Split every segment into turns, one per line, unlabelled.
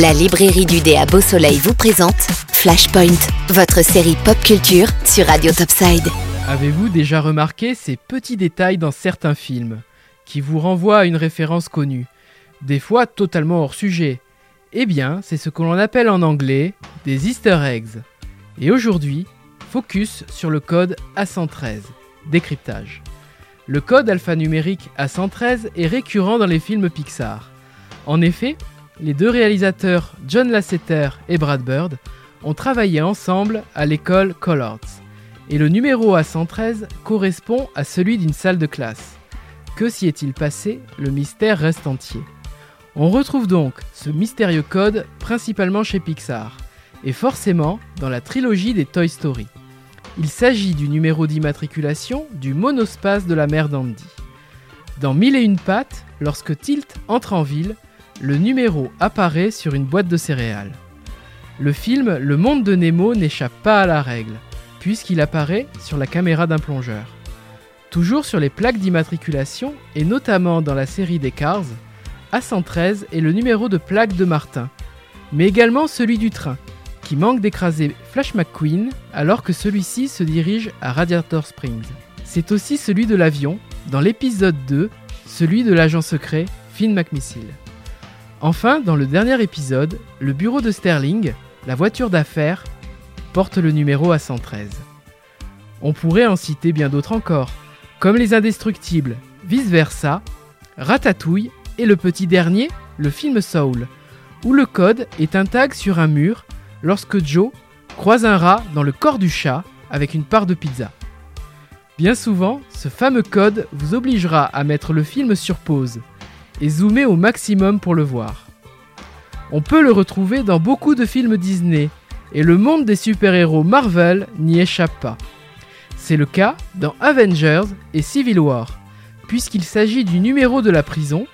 La librairie du dé à Beau Soleil vous présente Flashpoint, votre série pop culture sur Radio Topside.
Avez-vous déjà remarqué ces petits détails dans certains films qui vous renvoient à une référence connue, des fois totalement hors sujet? Eh bien, c'est ce que l'on appelle en anglais des easter eggs. Et aujourd'hui, focus sur le code A113, décryptage. Le code alphanumérique A113 est récurrent dans les films Pixar. En effet, les deux réalisateurs John Lasseter et Brad Bird ont travaillé ensemble à l'école Collards, et le numéro A113 correspond à celui d'une salle de classe. Que s'y est-il passé? Le mystère reste entier. On retrouve donc ce mystérieux code principalement chez Pixar, et forcément dans la trilogie des Toy Story. Il s'agit du numéro d'immatriculation du monospace de la mère d'Andy. Dans Mille et une pattes, lorsque Tilt entre en ville, le numéro apparaît sur une boîte de céréales. Le film Le monde de Nemo n'échappe pas à la règle, puisqu'il apparaît sur la caméra d'un plongeur. Toujours sur les plaques d'immatriculation, et notamment dans la série des Cars, A113 est le numéro de plaque de Martin, mais également celui du train, qui manque d'écraser Flash McQueen alors que celui-ci se dirige à Radiator Springs. C'est aussi celui de l'avion, dans l'épisode 2, celui de l'agent secret Finn McMissile. Enfin, dans le dernier épisode, le bureau de Sterling, la voiture d'affaires, porte le numéro A113. On pourrait en citer bien d'autres encore, comme les indestructibles, vice-versa, Ratatouille et le petit dernier, le film Soul, où le code est un tag sur un mur lorsque Joe croise un rat dans le corps du chat avec une part de pizza. Bien souvent, ce fameux code vous obligera à mettre le film sur pause et zoomer au maximum pour le voir. On peut le retrouver dans beaucoup de films Disney, et le monde des super-héros Marvel n'y échappe pas. C'est le cas dans Avengers et Civil War, puisqu'il s'agit du numéro de la prison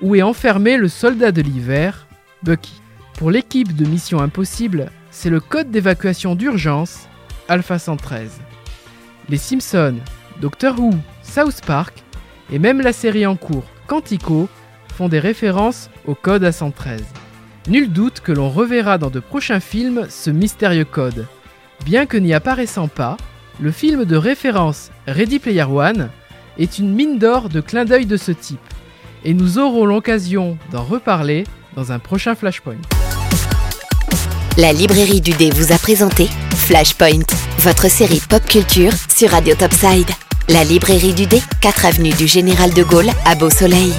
où est enfermé le soldat de l'hiver, Bucky. Pour l'équipe de Mission Impossible, c'est le code d'évacuation d'urgence, Alpha 113. Les Simpsons, Doctor Who, South Park et même la série en cours, Quantico, font des références au code A113. Nul doute que l'on reverra dans de prochains films ce mystérieux code. Bien que n'y apparaissant pas, le film de référence Ready Player One est une mine d'or de clins d'œil de ce type, et nous aurons l'occasion d'en reparler dans un prochain Flashpoint.
La librairie du dé vous a présenté Flashpoint, votre série pop culture sur Radio Topside. La librairie du dé, 4 avenue du Général de Gaulle à Beau Soleil.